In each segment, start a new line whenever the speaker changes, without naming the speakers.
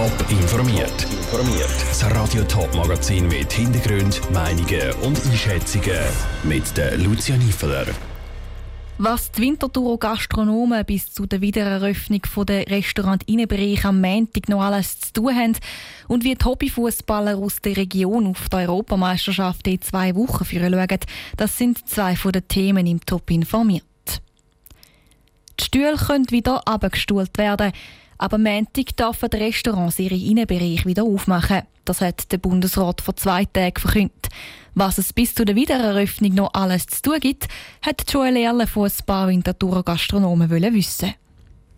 Top informiert. Informiert. Das Radio Top Magazin mit Hintergrund, Meinungen und Einschätzungen mit der Lucia Niefeler.
Was die Winterthur Gastronomen bis zu der Wiedereröffnung der Restaurant Innenbereich am Montag noch alles zu tun haben und wie die Hobbyfußballer aus der Region auf die Europameisterschaft in zwei Wochen führen schauen, das sind zwei von den Themen im Top informiert. Die Stühle können wieder abgestuhlt werden. Aber Montag dürfen die Restaurants ihre Innenbereich wieder aufmachen. Das hat der Bundesrat vor zwei Tagen verkündet. Was es bis zu der Wiedereröffnung noch alles zu tun gibt, hat Joel Erle von ein paar Winterthurer Gastronomen wissen.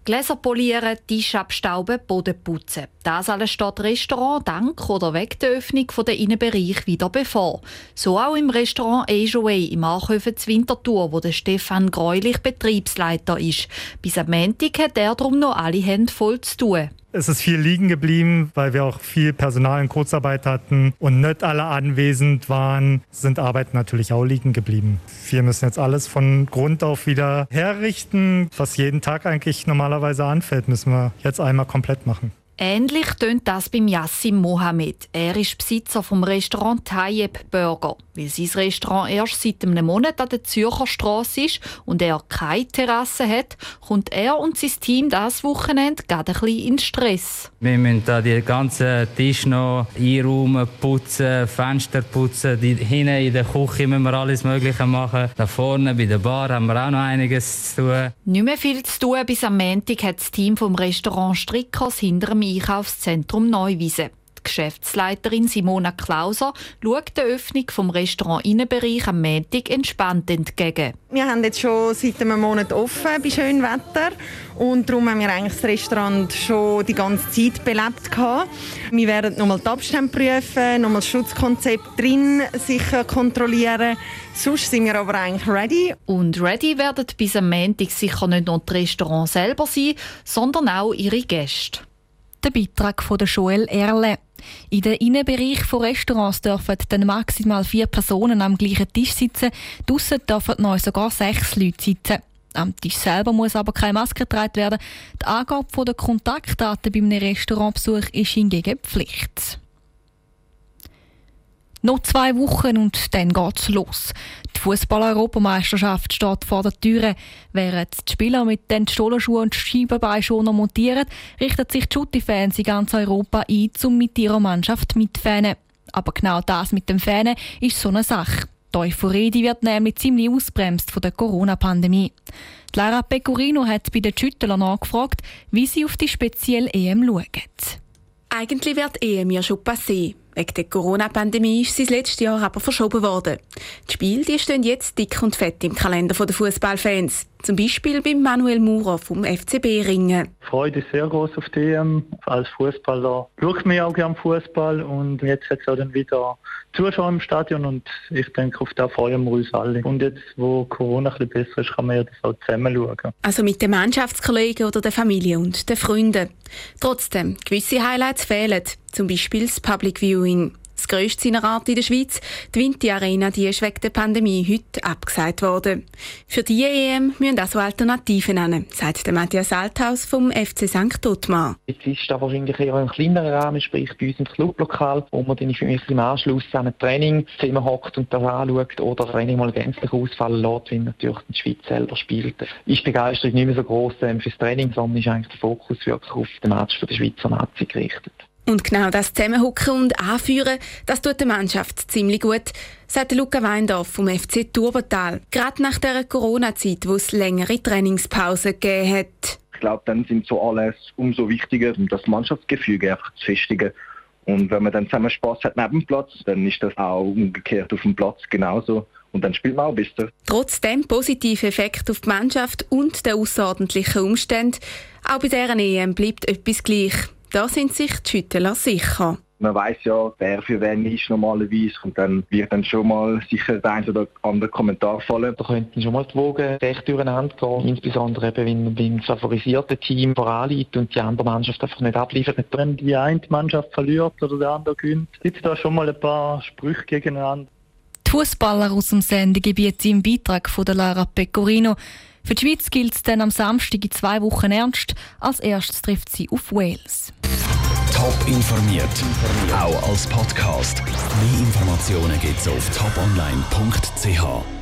Gläser polieren, Tisch abstauben, Boden putzen. Das alles steht Restaurant dank oder wegen der Öffnung der Innenbereich wieder bevor. So auch im Restaurant Ejoué im Archöfen zu Winterthur, wo der Stefan Greulich Betriebsleiter ist. Bis am Montag hat er darum noch alle Hände voll zu tun.
Es ist viel liegen geblieben, weil wir auch viel Personal in Kurzarbeit hatten und nicht alle anwesend waren, sind Arbeiten natürlich auch liegen geblieben. Wir müssen jetzt alles von Grund auf wieder herrichten. Was jeden Tag eigentlich normalerweise anfällt, müssen wir jetzt einmal komplett machen.
Ähnlich tönt das beim Yassim Mohamed. Er ist Besitzer vom Restaurant Tayyip Burger. Weil sein Restaurant erst seit einem Monat an der Zürcher Straße ist und er keine Terrasse hat, kommt er und sein Team das Wochenende gerade ein bisschen in Stress.
Wir müssen da die ganzen Tisch noch einräumen, putzen, Fenster putzen. Die, hinten in der Küche müssen wir alles Mögliche machen. Da vorne bei der Bar haben wir auch noch einiges zu tun.
Nicht mehr viel zu tun. Bis am Montag hat das Team vom Restaurant Strickers hinter dem Einkaufszentrum Neuwiese. Die Geschäftsleiterin Simona Klauser schaut der Öffnung vom Restaurant Innenbereich am Montag entspannt entgegen.
Wir haben jetzt schon seit einem Monat offen bei schönem Wetter und darum haben wir eigentlich das Restaurant schon die ganze Zeit belebt gehabt. Wir werden nochmal die Abstände prüfen, nochmal das Schutzkonzept drin sicher kontrollieren. Sonst sind wir aber eigentlich ready.
Und ready werden bis am Montag sicher nicht nur die Restaurants selber sein, sondern auch ihre Gäste.
Der Beitrag von Joel Erle. In den Innenbereich von Restaurants dürfen dann maximal vier Personen am gleichen Tisch sitzen. Draussen dürfen neu sogar sechs Leute sitzen. Am Tisch selber muss aber keine Maske getragen werden. Die Angabe der Kontaktdaten bei einem Restaurantbesuch ist hingegen Pflicht. Noch zwei Wochen und dann geht's los. Fußball-Europameisterschaft steht vor der Tür. Während die Spieler mit den Stollenschuhen und Scheibenbeinschoner montieren, richten sich die Schutti-Fans in ganz Europa ein, um mit ihrer Mannschaft mitzufanen. Aber genau das mit dem Fanen ist so eine Sache. Die Euphorie wird nämlich ziemlich ausbremst von der Corona-Pandemie. Lara Pecorino hat bei den Schüttlern nachgefragt, wie sie auf die spezielle EM schauen.
Eigentlich wird EM ja schon passé. Wegen der Corona-Pandemie ist sie das letzte Jahr aber verschoben worden. Die Spiele die stehen jetzt dick und fett im Kalender der Fußballfans. Zum Beispiel beim Manuel Maurer vom FCB Ringen.
Die Freude ist sehr groß auf die EM. Als Fußballer schaut man auch gerne Fußball und jetzt hat es auch dann wieder Zuschauer im Stadion und ich denke, auf das freuen wir uns alle. Und jetzt, wo Corona ein bisschen besser ist, kann man ja das auch zusammen schauen.
Also mit den Mannschaftskollegen oder der Familie und den Freunden. Trotzdem, gewisse Highlights fehlen, zum Beispiel das Public Viewing. Das grösste seiner Art in der Schweiz, die Vinti Arena, die ist wegen der Pandemie heute abgesagt worden. Für die EM müssen also Alternativen nennen, sagt der Matthias Althaus vom FC St. Ottmar.
Jetzt ist da wahrscheinlich eher ein kleinerer Rahmen, sprich bei uns im Clublokal, wo man dann im Anschluss an ein Trainingszimmer hockt und das anschaut oder das Training mal gänzlich ausfallen lässt, wenn natürlich die Schweiz selber spielt. Ist die Begeisterung nicht mehr so groß ähm, fürs Training, sondern ist eigentlich der Fokus wirklich auf den Match für die Schweizer Nazi gerichtet.
Und genau das Zusammenhocken und Anführen, das tut der Mannschaft ziemlich gut, sagt Luca Weindorf vom FC Turbental. Gerade nach der Corona-Zeit, wo es längere Trainingspausen gegeben hat.
Ich glaube, dann sind so alles umso wichtiger, um das Mannschaftsgefüge einfach zu festigen. Und wenn man dann zusammen Spaß hat neben dem Platz, dann ist das auch umgekehrt auf dem Platz genauso. Und dann spielt man auch besser.
Trotz dem positiven Effekt auf die Mannschaft und der außerordentlichen Umstände, auch bei deren EM bleibt etwas gleich. Da sind sich die Schüttler sicher.
Man weiß ja, wer für wen ist normalerweise und dann wird dann schon mal sicher der ein oder andere Kommentar fallen.
Da könnten schon mal die Wogen recht durcheinander gehen, insbesondere eben, wenn man beim favorisierten Team voranliegt und die andere Mannschaft einfach nicht abliefert.
Wenn die eine Mannschaft verliert oder der andere gewinnt, gibt es da schon mal ein paar Sprüche gegeneinander.
Die Fußballer aus dem Sendegebiet im Beitrag von der Lara Pecorino. Für die Schweiz gilt es dann am Samstag in zwei Wochen ernst. Als erstes trifft sie auf Wales.
Top informiert, auch als Podcast. Mehr Informationen gibt es auf toponline.ch.